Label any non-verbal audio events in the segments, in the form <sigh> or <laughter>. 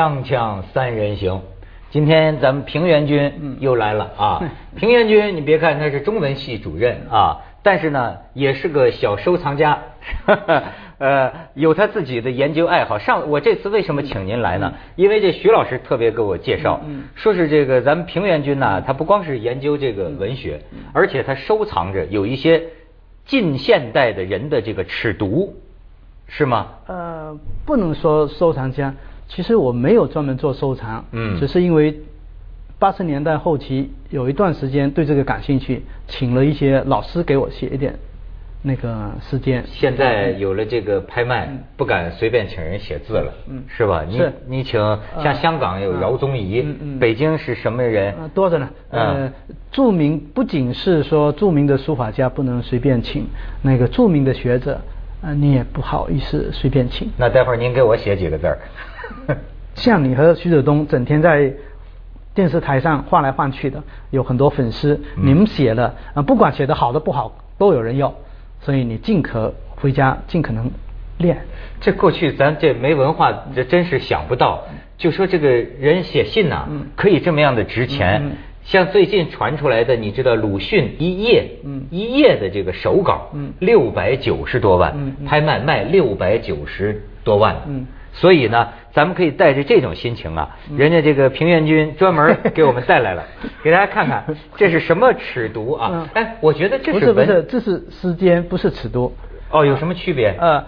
锵锵三人行，今天咱们平原君又来了啊！<laughs> 平原君，你别看他是中文系主任啊，但是呢，也是个小收藏家，<laughs> 呃，有他自己的研究爱好。上我这次为什么请您来呢？因为这徐老师特别给我介绍，说是这个咱们平原君呢，他不光是研究这个文学，而且他收藏着有一些近现代的人的这个尺牍，是吗？呃，不能说收藏家，其实我没有专门做收藏，嗯只是因为八十年代后期有一段时间对这个感兴趣，请了一些老师给我写一点那个时间。现在有了这个拍卖，不敢随便请人写字了，嗯是吧？你你请像香港有饶宗颐嗯，嗯北京是什么人呃，？多着呢。呃嗯，著名不仅是说著名的书法家不能随便请，那个著名的学者，啊，你也不好意思随便请。那待会儿您给我写几个字儿。像你和徐泽东整天在电视台上换来换去的，有很多粉丝，嗯。你们写了，啊，不管写的好的不好，都有人要，所以你尽可回家尽可能练。这过去咱这没文化，这真是想不到。就说这个人写信呐、嗯。可以这么样的值钱。像最近传出来的，你知道鲁迅一页，嗯。一页的这个手稿，嗯。六百九十多万，拍卖卖六百九十多万，嗯。所以呢，咱们可以带着这种心情啊，嗯人家这个平原君专门 <laughs> 给我们带来了，给大家看看 <laughs> 这是什么尺牍啊嗯？哎，我觉得这是不是，这是诗间，不是尺牍。哦，有什么区别？呃，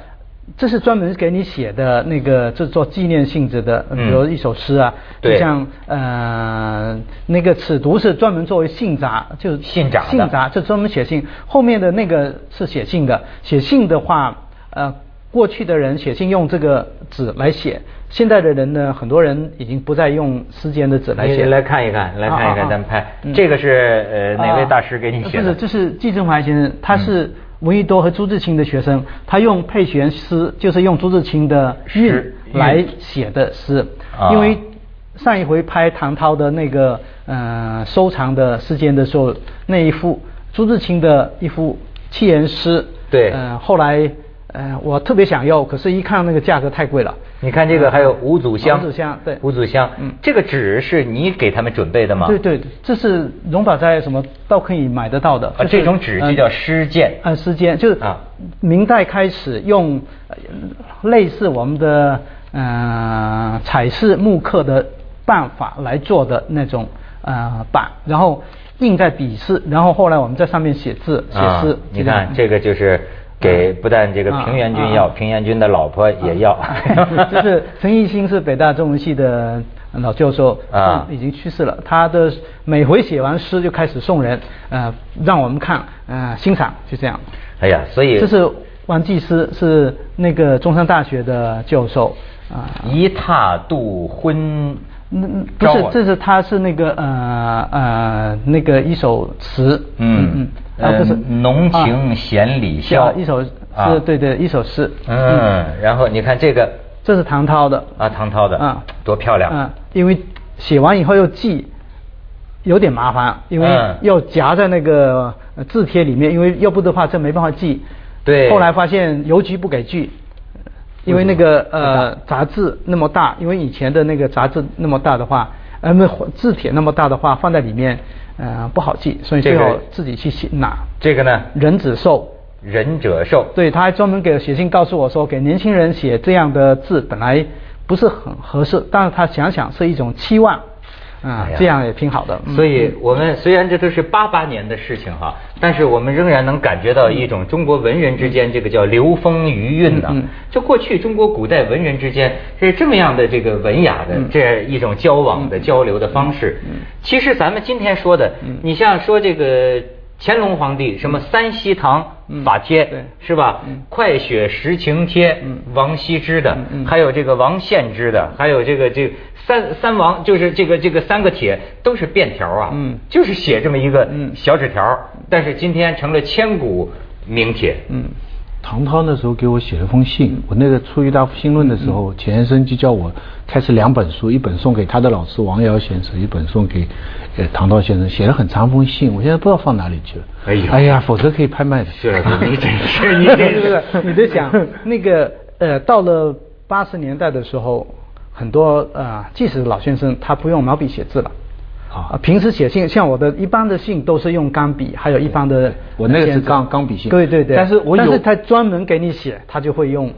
这是专门给你写的那个，这做纪念性质的，嗯比如一首诗啊，对就像呃那个尺牍是专门作为信札，就信札信札，这专门写信。后面的那个是写信的，写信的话，呃，过去的人写信用这个纸来写，现在的人呢，很多人已经不再用诗笺的纸来写。你来看一看，来看一看，咱们拍嗯这个是呃哪位大师给你写的？不是，这是季振华先生，他是闻一多和朱自清的学生，他用配玄诗，就是用朱自清的韵诗来写的诗啊。因为上一回拍唐涛的那个呃收藏的事件的时候，那一幅朱自清的一幅七言诗，对呃，后来呃我特别想要，可是一看那个价格太贵了。你看这个还有五祖香，五祖香对五祖香，嗯这个纸是你给他们准备的吗？对对，这是荣宝斋什么都可以买得到的。啊，这种纸就叫诗笺。啊，诗笺就是啊明代开始用呃类似我们的呃彩饰木刻的办法来做的那种呃板，然后印在笔势，然后后来我们在上面写字写啊诗。你看这个就是给不但这个啊平原君要，啊啊平原君的老婆也要。<laughs> 就是陈奕迅是北大中文系的老教授啊已经去世了。他的每回写完诗就开始送人，呃，让我们看，呃，欣赏，就这样。哎呀，所以这是王继思，是那个中山大学的教授啊。一踏度昏嗯，嗯不是这是他是那个呃呃那个一首词，嗯嗯，啊这是。呃浓情显里消啊一首啊。是对对一首诗，嗯，然后你看这个。这是唐涛的。啊，唐涛的。啊。多漂亮。啊，因为写完以后要记，有点麻烦，因为嗯。要夹在那个呃字帖里面，因为要不的话这没办法记。对。后来发现邮局不给寄，因为那个呃杂志那么大，因为以前的那个杂志那么大的话，呃那字帖那么大的话放在里面，呃不好记，所以最这个后自己去写拿。这个呢，人子寿，仁者寿。对，他还专门给我写信告诉我说，给年轻人写这样的字本来不是很合适，但是他想想是一种期望，啊、这样也挺好的。嗯。所以，我们虽然这都是八八年的事情哈，但是我们仍然能感觉到一种中国文人之间这个叫流风余韵呐、嗯嗯。就过去中国古代文人之间是这么样的这个文雅的嗯。这样一种交往的交流的方式。其实咱们今天说的，嗯。你像说这个乾隆皇帝什么三希堂嗯法帖、嗯是吧？嗯。快雪时晴帖，嗯。王羲之的，嗯嗯。还有这个王献之的，还有这个这个三三王，就是这个这个三个帖都是便条啊，嗯。就是写这么一个嗯。小纸条，但是今天成了千古名帖。嗯唐涛那时候给我写了封信，我那个出一大复兴论的时嗯候，钱先生就叫我开始两本书，一本送给他的老师王尧先生，一本送给呃唐涛先生，写了很长封信，我现在不知道放哪里去了。哎呀哎呀，否则可以拍卖的。薛老师，你真是 <laughs> 你真是 <laughs> 你得想那个呃，到了八十年代的时候，很多呃，即使老先生他不用毛笔写字了。啊。平时写信，像我的一般的信都是用钢笔，还有一般的我那个是钢。钢笔信。对对对。但是我有但是他专门给你写，他就会用毛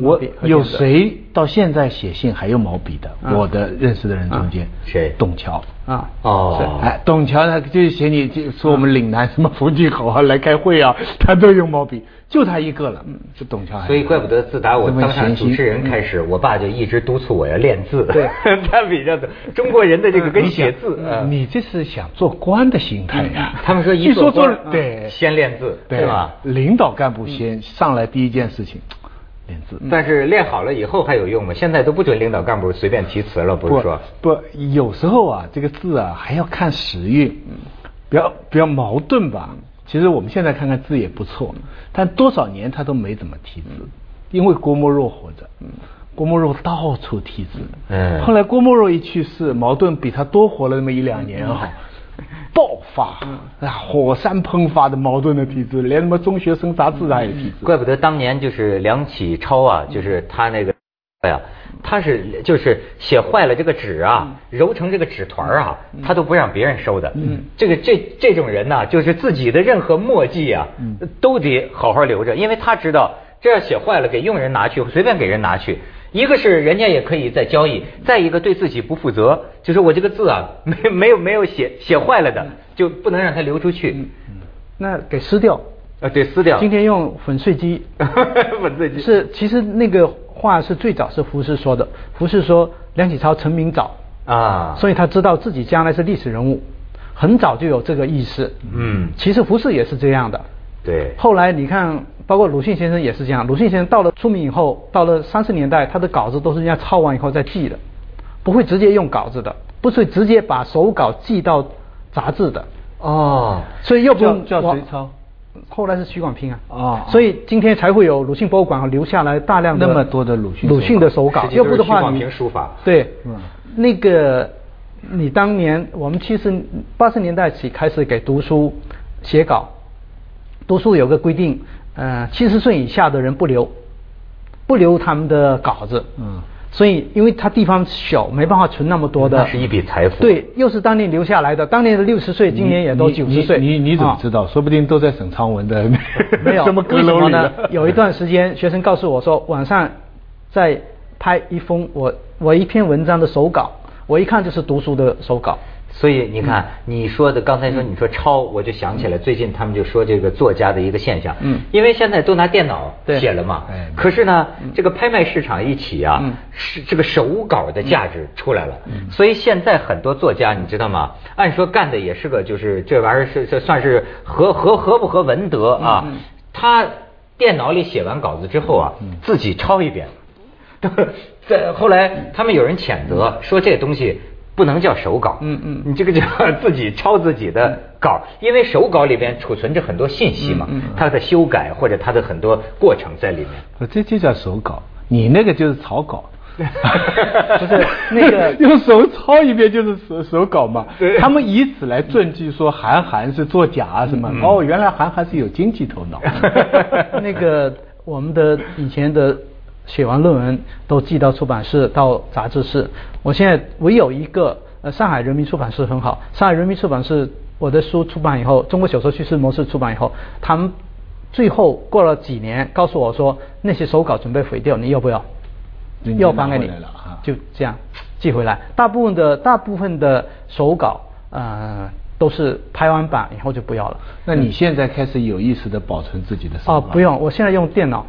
我有谁到现在写信还用毛笔的？啊我的认识的人中间，谁董桥。啊？哦，哎，董桥他就是写你就说我们岭南什么福记口啊来开会啊，<laughs> 他都用毛笔，就他一个了，嗯就董桥。所以怪不得自打我这么当上闲心主持人开始，我爸就一直督促我要练字。对 <laughs> 他比较的中国人的这个跟写字，呃你这是想做官的心态呀？他们说一据说做对先练字，对是吧？领导干部先上来第一件事情练字。但是练好了以后还有用吗？现在都不准领导干部随便提词了，不是说？不，有时候啊，这个字啊还要看时运，比较比较矛盾吧。其实我们现在看看字也不错，但多少年他都没怎么提字，因为郭沫若活着，郭沫若到处提字。嗯后来郭沫若一去世，矛盾比他多活了那么一两年哈。爆发啊，火山喷发的矛盾的体制，连什么中学生杂志他也提字。怪不得当年就是梁启超啊，就是他那个，哎呀，他是就是写坏了这个纸啊，揉成这个纸团啊，他都不让别人收的。嗯，这个这这种人呢，就是自己的任何墨迹啊，都得好好留着，因为他知道这要写坏了给佣人拿去，随便给人拿去。一个是人家也可以再交易，再一个对自己不负责，就是我这个字啊，<laughs> 没没有没有写写坏了的，就不能让它流出去。那给撕掉。啊，对，撕掉。今天用粉碎机，<laughs> 粉碎机是其实那个话是最早是胡适说的，胡适说梁启超成名早啊，所以他知道自己将来是历史人物，很早就有这个意识。嗯其实胡适也是这样的。对，后来你看，包括鲁迅先生也是这样。鲁迅先生到了出名以后，到了三十年代，他的稿子都是人家抄完以后再寄的，不会直接用稿子的，不是直接把手稿寄到杂志的。哦，所以又不用叫叫谁抄？后来是许广平啊。哦所以今天才会有鲁迅博物馆留下来大量的那么多的鲁迅鲁迅的手稿要不的话广平书法对，嗯那个你当年我们七十八十年代起开始给读书写稿，读书有个规定，呃，七十岁以下的人不留，不留他们的稿子。嗯所以，因为他地方小，没办法存那么多的。那是一笔财富对，又是当年留下来的，当年的六十岁，今年也都你九十岁。你你你怎么啊知道？说不定都在沈昌文的 <laughs> 没有，<laughs> 什么呢？有一段时间，学生告诉我说，晚上在拍一封我我一篇文章的手稿，我一看就是读书的手稿。所以你看，你说的刚才说你说抄，我就想起来，最近他们就说这个作家的一个现象，嗯。因为现在都拿电脑写了嘛哎，可是呢，这个拍卖市场一起啊嗯，是这个手稿的价值出来了，所以现在很多作家你知道吗？按说干的也是个就是这玩意儿是这算是合合合不合文德啊他电脑里写完稿子之后啊，自己抄一遍。<laughs> 在后来，他们有人谴责说这东西不能叫手稿，嗯嗯你这个叫 <laughs> 自己抄自己的稿，因为手稿里边储存着很多信息嘛，嗯嗯它的修改或者它的很多过程在里面。不这就叫手稿，你那个就是草稿。<laughs> 不是那个 <laughs> 用手抄一遍就是手手稿嘛对，他们以此来证据说韩寒是作假啊什么。嗯哦，原来韩寒是有经济头脑。那个我们的以前的写完论文都寄到出版社、到杂志社。我现在唯有一个，呃，上海人民出版社很好。上海人民出版社我的书出版以后，《中国小说叙事模式》出版以后，他们最后过了几年告诉我说，那些手稿准备毁掉，你要不要？要还给你就这样寄回来。大部分的大部分的手稿，呃，都是拍完版以后就不要了。那你现在开始有意识的保存自己的手哦，稿？不用，我现在用电脑，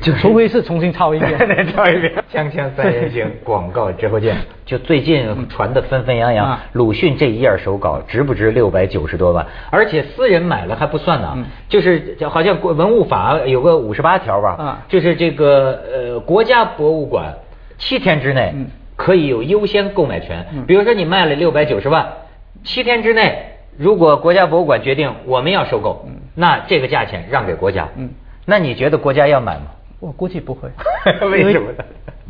就是除非是重新抄一遍。<laughs> 再抄一遍。锵锵三人行，广告之后见。就最近传的纷纷扬扬啊，鲁迅这一页手稿值不值六百九十多万？而且私人买了还不算呢嗯，就是好像国文物法有个五十八条吧啊，就是这个呃国家博物馆七天之内嗯可以有优先购买权嗯。比如说你卖了六百九十万，七天之内如果国家博物馆决定我们要收购，那这个价钱让给国家。嗯那你觉得国家要买吗？我估计不会 <laughs> 为什么呢？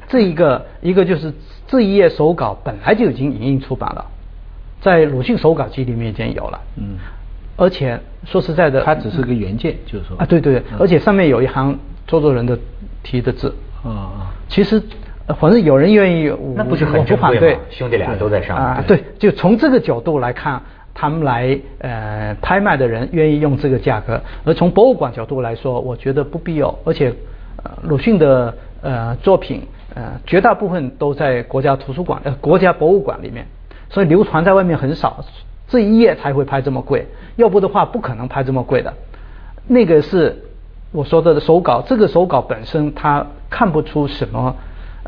这一个一个就是这一页手稿本来就已经影印出版了，在鲁迅手稿集里面已经有了。嗯，而且说实在的，它只是个原件，就是说。啊，对对，对。嗯。而且上面有一行周作人的题的字。啊啊，其实呃反正有人愿意，那不是很不反对。兄弟俩都在上面啊，对，就从这个角度来看，他们来呃拍卖的人愿意用这个价格，而从博物馆角度来说，我觉得不必要，而且呃鲁迅的呃作品呃绝大部分都在国家图书馆呃国家博物馆里面，所以流传在外面很少，这一页才会拍这么贵，要不的话不可能拍这么贵的。那个是我说的手稿，这个手稿本身它看不出什么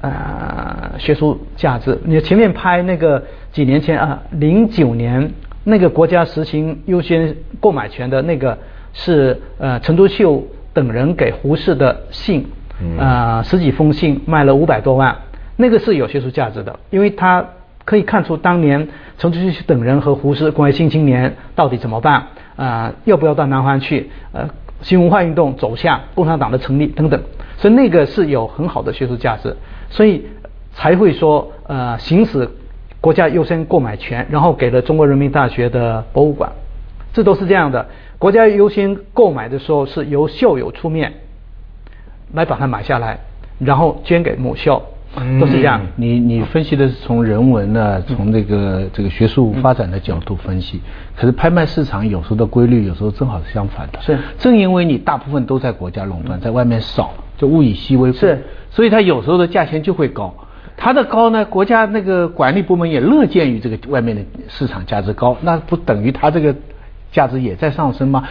呃学术价值。你前面拍那个几年前啊，零九年那个国家实行优先购买权的那个是呃陈独秀等人给胡适的信，嗯。呃十几封信卖了五百多万，那个是有学术价值的，因为他可以看出当年陈独秀等人和胡适关于新青年到底怎么办，呃，要不要到南方去，呃，新文化运动走向共产党的成立等等，所以那个是有很好的学术价值，所以才会说呃行使国家优先购买权，然后给了中国人民大学的博物馆，这都是这样的。国家优先购买的时候是由校友出面来把它买下来，然后捐给母校，都是这样。你你分析的是从人文呢，从这个这个学术发展的角度分析，可是拍卖市场有时候的规律，有时候正好是相反的。是正因为你大部分都在国家垄断，在外面少，就物以稀为贵，是所以它有时候的价钱就会高。它的高呢，国家那个管理部门也乐见于这个外面的市场价值高，那不等于它这个价值也在上升吗？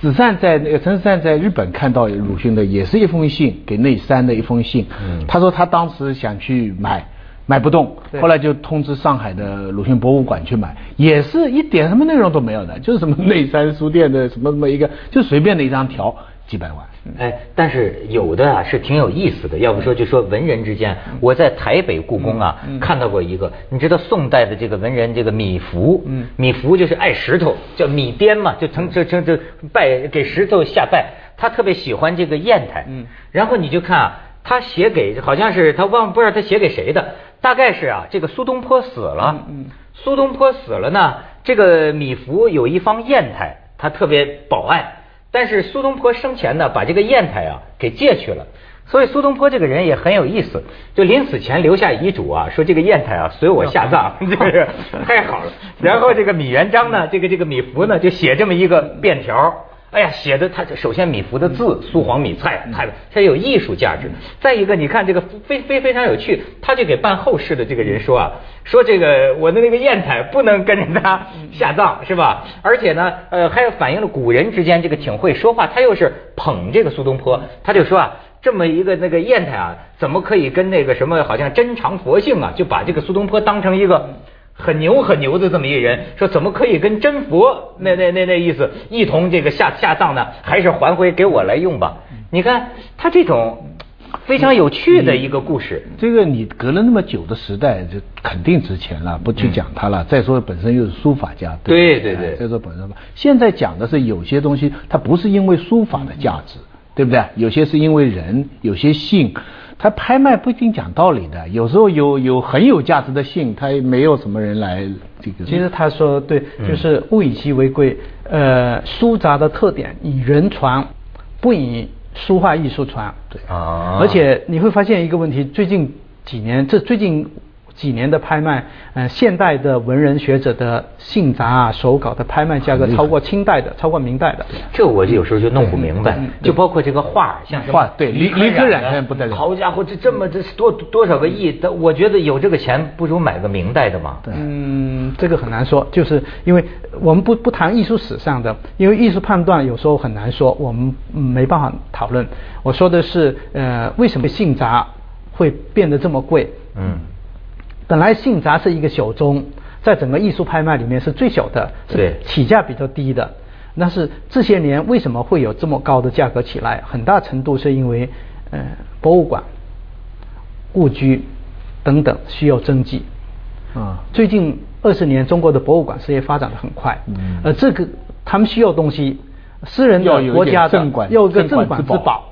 子善在那个陈子善在日本看到鲁迅的也是一封信，给内山的一封信。嗯他说他当时想去买，买不动，后来就通知上海的鲁迅博物馆去买，也是一点什么内容都没有的，就是什么内山书店的什么什么一个，就随便的一张条，几百万。哎，但是有的啊是挺有意思的，要不说就说文人之间，我在台北故宫啊看到过一个，你知道宋代的这个文人这个米芾，嗯。米芾就是爱石头，叫米颠嘛，就成这这这拜给石头下拜，他特别喜欢这个砚台，嗯。然后你就看啊，他写给好像是他忘不知道他写给谁的，大概是啊这个苏东坡死了，嗯嗯苏东坡死了呢，这个米芾有一方砚台，他特别保爱。但是苏东坡生前呢，把这个砚台啊给借去了，所以苏东坡这个人也很有意思，就临死前留下遗嘱啊，说这个砚台啊随我下葬，这是太好了。然后这个米元璋呢，这个这个米芾呢，就写这么一个便条。哎呀，写的他首先米芾的字苏黄米蔡，太它有艺术价值。再一个，你看这个非非非常有趣，他就给办后事的这个人说啊，说这个我的那个砚台不能跟着他下葬，是吧？而且呢，呃，还有反映了古人之间这个挺会说话，他又是捧这个苏东坡，他就说啊。这么一个那个砚台啊，怎么可以跟那个什么好像真常佛性啊，就把这个苏东坡当成一个很牛很牛的这么一人，说怎么可以跟真佛那那那那意思一同这个下下葬呢？还是还回给我来用吧？你看他这种非常有趣的一个故事，这个你隔了那么久的时代，就肯定值钱了，不去讲它了。再说本身又是书法家，对对对再说本身吧，现在讲的是有些东西，它不是因为书法的价值，对不对？有些是因为人，有些信，它拍卖不一定讲道理的。有时候有有很有价值的信，它没有什么人来这个。其实他说对，嗯就是物以稀为贵。呃，书札的特点以人传，不以书画艺术传。对啊而且你会发现一个问题，最近几年，这最近几年的拍卖，呃，现代的文人学者的信札啊、手稿的拍卖价格超过清代的，超过明代的。这我就有时候就弄不明白嗯，就包括这个画，像画对李李可染不得了好家伙，这这么这多多少个亿，但我觉得有这个钱，不如买个明代的嘛。对嗯，这个很难说，就是因为我们不不谈艺术史上的，因为艺术判断有时候很难说，我们嗯没办法讨论。我说的是，呃，为什么信札会变得这么贵？嗯，本来信札是一个小宗，在整个艺术拍卖里面是最小的，对是起价比较低的。但是这些年为什么会有这么高的价格起来？很大程度是因为，呃，博物馆、故居等等需要征集。啊最近二十年，中国的博物馆事业发展的很快，嗯呃，这个他们需要东西，私人的、国家的要有一个镇镇馆之宝。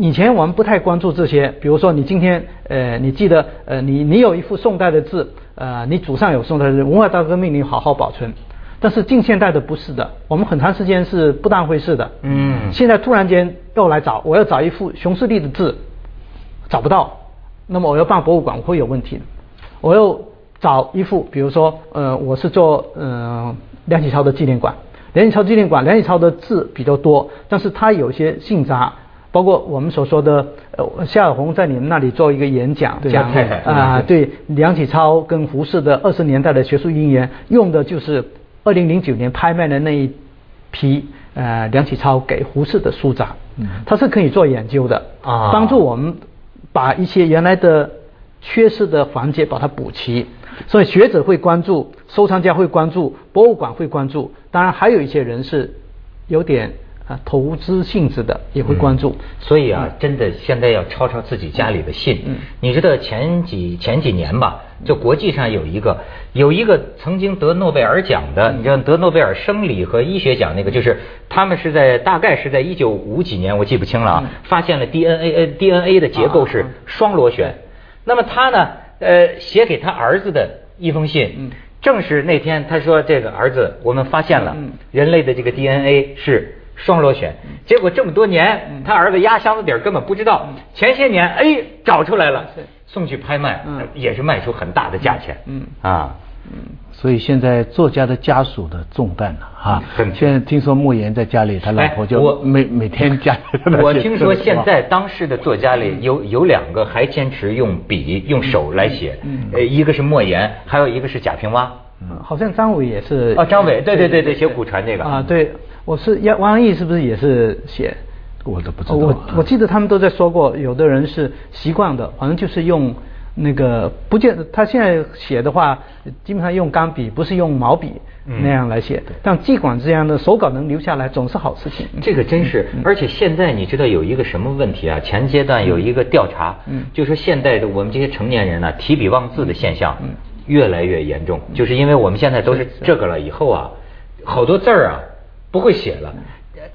以前我们不太关注这些，比如说你今天，呃，你记得，呃，你你有一幅宋代的字，呃，你祖上有宋代的字，文化大革命你好好保存。但是近现代的不是的，我们很长时间是不当回事的。嗯现在突然间又来找，我要找一幅熊十力的字，找不到，那么我要办博物馆会有问题，我又找一幅，比如说呃我是做呃梁启超的纪念馆，梁启超纪念馆，梁启超的字比较多，但是他有些姓札。包括我们所说的，呃，夏尔红在你们那里做一个演讲，讲 <laughs> 啊，对梁启超跟胡适的二十年代的学术姻缘，用的就是二零零九年拍卖的那一批呃梁启超给胡适的书札，它是可以做研究的啊，帮助我们把一些原来的缺失的环节把它补齐，所以学者会关注，收藏家会关注，博物馆会关注，当然还有一些人是有点。啊，投资性质的也会关注，所以啊，真的现在要抄抄自己家里的信。嗯，你知道前几前几年吧，就国际上有一个有一个曾经得诺贝尔奖的，你知道得诺贝尔生理和医学奖那个，就是他们是在大概是在一九五几年，我记不清了啊，发现了 DNA 呃 DNA 的结构是双螺旋。那么他呢，呃，写给他儿子的一封信，正是那天他说这个儿子，我们发现了人类的这个 DNA 是。双螺旋，结果这么多年，他儿子压箱子底儿根本不知道。前些年，哎，找出来了，送去拍卖，也是卖出很大的价钱。嗯。啊，嗯，所以现在作家的家属的重担呢，哈，现在听说莫言在家里，他老婆就每每天家。我听说现在当时的作家里有有两个还坚持用笔用手来写，呃，一个是莫言，还有一个是贾平凹。嗯，好像张伟也是。哦，张伟，对对对对，写古传这个。啊，对。我是杨王毅，是不是也是写？我都不知道。我我记得他们都在说过，有的人是习惯的，反正就是用那个不见他现在写的话，基本上用钢笔，不是用毛笔那样来写。但尽管这样的手稿能留下来，总是好事情。这个真是，而且现在你知道有一个什么问题啊？前阶段有一个调查，就说现在的我们这些成年人呢，提笔忘字的现象越来越严重，就是因为我们现在都是这个了，以后啊，好多字儿啊。不会写了，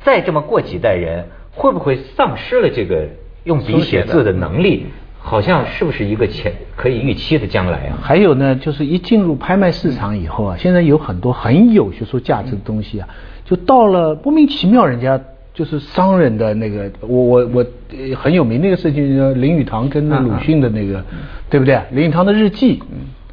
再这么过几代人，会不会丧失了这个用笔写字的能力？好像是不是一个前可以预期的将来啊？还有呢，就是一进入拍卖市场以后啊，现在有很多很有学术价值的东西啊，就到了莫名其妙，人家就是商人的那个，我我我很有名那个事情，林语堂跟鲁迅的那个，对不对？林语堂的日记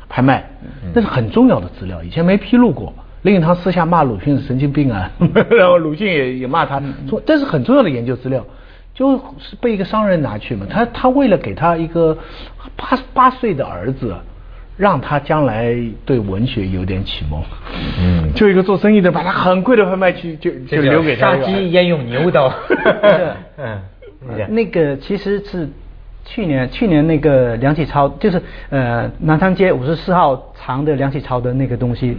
拍卖，那是很重要的资料，以前没披露过。林语堂私下骂鲁迅是神经病啊，然后鲁迅也也骂他，说这是很重要的研究资料，就是被一个商人拿去嘛。他他为了给他一个八八岁的儿子，让他将来对文学有点启蒙，嗯，就一个做生意的把他很贵的拍卖去就就留给他。杀鸡焉用牛刀？嗯，那个其实是。去年去年那个梁启超就是呃南昌街五十四号藏的梁启超的那个东西，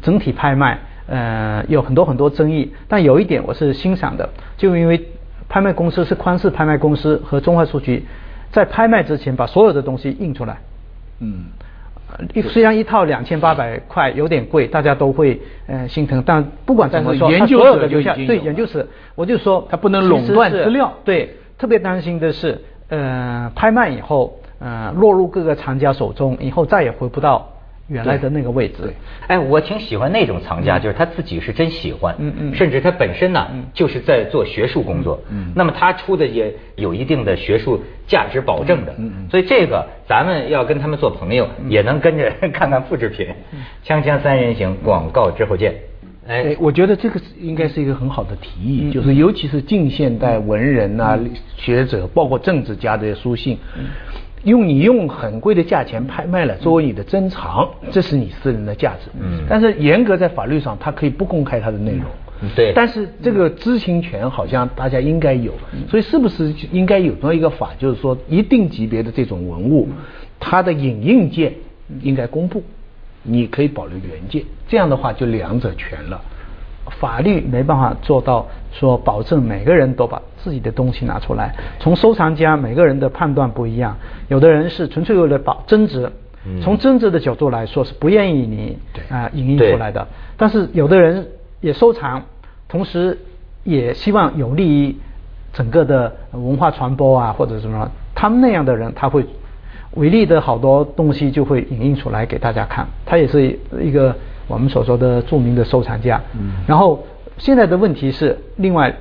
整体拍卖呃有很多很多争议，但有一点我是欣赏的，就因为拍卖公司是宽氏拍卖公司和中华书局在拍卖之前把所有的东西印出来，嗯，一虽然一套两千八百块有点贵，大家都会呃心疼，但不管怎么说，研究者留下对研究室，我就说他不能垄断资料，对，特别担心的是。呃，拍卖以后，呃，落入各个藏家手中，以后再也回不到原来的那个位置。哎，我挺喜欢那种藏家，就是他自己是真喜欢，嗯嗯，甚至他本身呢，就是在做学术工作，嗯，那么他出的也有一定的学术价值保证的，嗯嗯，所以这个咱们要跟他们做朋友，也能跟着 <laughs> 看看复制品。锵锵三人行，广告之后见。哎，我觉得这个应该是一个很好的提议，就是尤其是近现代文人啊、学者，包括政治家的书信，用你用很贵的价钱拍卖了，作为你的珍藏，这是你私人的价值。嗯。但是严格在法律上，它可以不公开它的内容。对。但是这个知情权好像大家应该有，所以是不是应该有这么一个法，就是说一定级别的这种文物，它的影印件应该公布。你可以保留原件，这样的话就两者全了。法律没办法做到说保证每个人都把自己的东西拿出来。从收藏家每个人的判断不一样，有的人是纯粹为了保增值，从增值的角度来说是不愿意你啊影印出来的。但是有的人也收藏，同时也希望有利于整个的文化传播啊或者什么。他们那样的人他会。伟力的好多东西就会影印出来给大家看，他也是一个我们所说的著名的收藏家。嗯。然后现在的问题是另外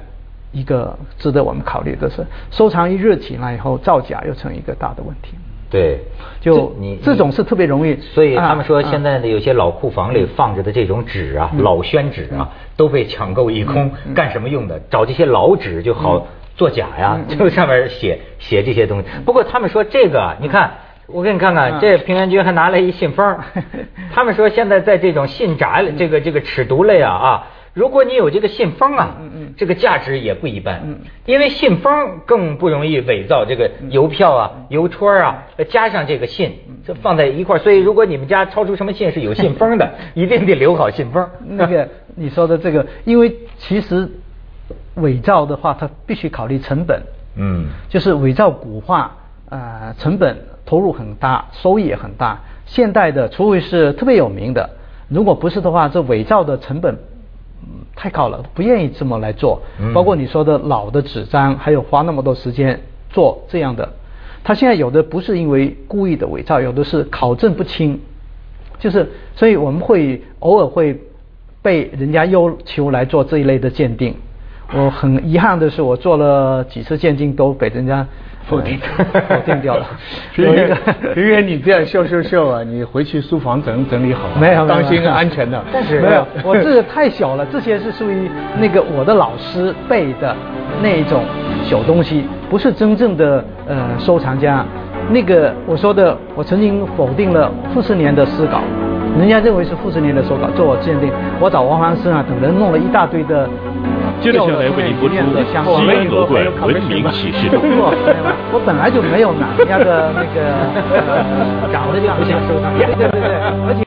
一个值得我们考虑的是，收藏一热起来以后造假又成一个大的问题。对，就你这种是特别容易。所以他们说现在的有些老库房里放着的这种纸啊，老宣纸啊，都被抢购一空，干什么用的？找这些老纸就好作假呀，就上面写写这些东西。不过他们说这个，你看。我给你看看，这平原君还拿来一信封。<laughs> 他们说现在在这种信札这个这个尺牍类啊啊，如果你有这个信封啊，这个价值也不一般。因为信封更不容易伪造，这个邮票啊、邮戳啊，加上这个信，这放在一块所以如果你们家抄出什么信是有信封的，<laughs> 一定得留好信封。那个你说的这个，因为其实伪造的话，它必须考虑成本。嗯，就是伪造古画呃，成本。投入很大，收益也很大。现代的，除非是特别有名的，如果不是的话，这伪造的成本太高了，不愿意这么来做。包括你说的老的纸张，还有花那么多时间做这样的，他现在有的不是因为故意的伪造，有的是考证不清，就是所以我们会偶尔会被人家要求来做这一类的鉴定。我很遗憾的是，我做了几次鉴定都被人家。否定，<laughs> 否定掉了。<laughs> 平原，平原，<laughs> 你这样笑笑笑啊！你回去书房整整理好，没有，当心安全的。但是没有，我这个太小了，这些是属于那个我的老师背的那种小东西，不是真正的呃收藏家。那个我说的，我曾经否定了傅斯年的诗稿，人家认为是傅斯年的手稿，做我鉴定。我找王凡生啊等人弄了一大堆的。接着下来为您播出西安楼冠文明启示录。我本来就没有拿人家的那个长得就不像收藏，对对对，而且。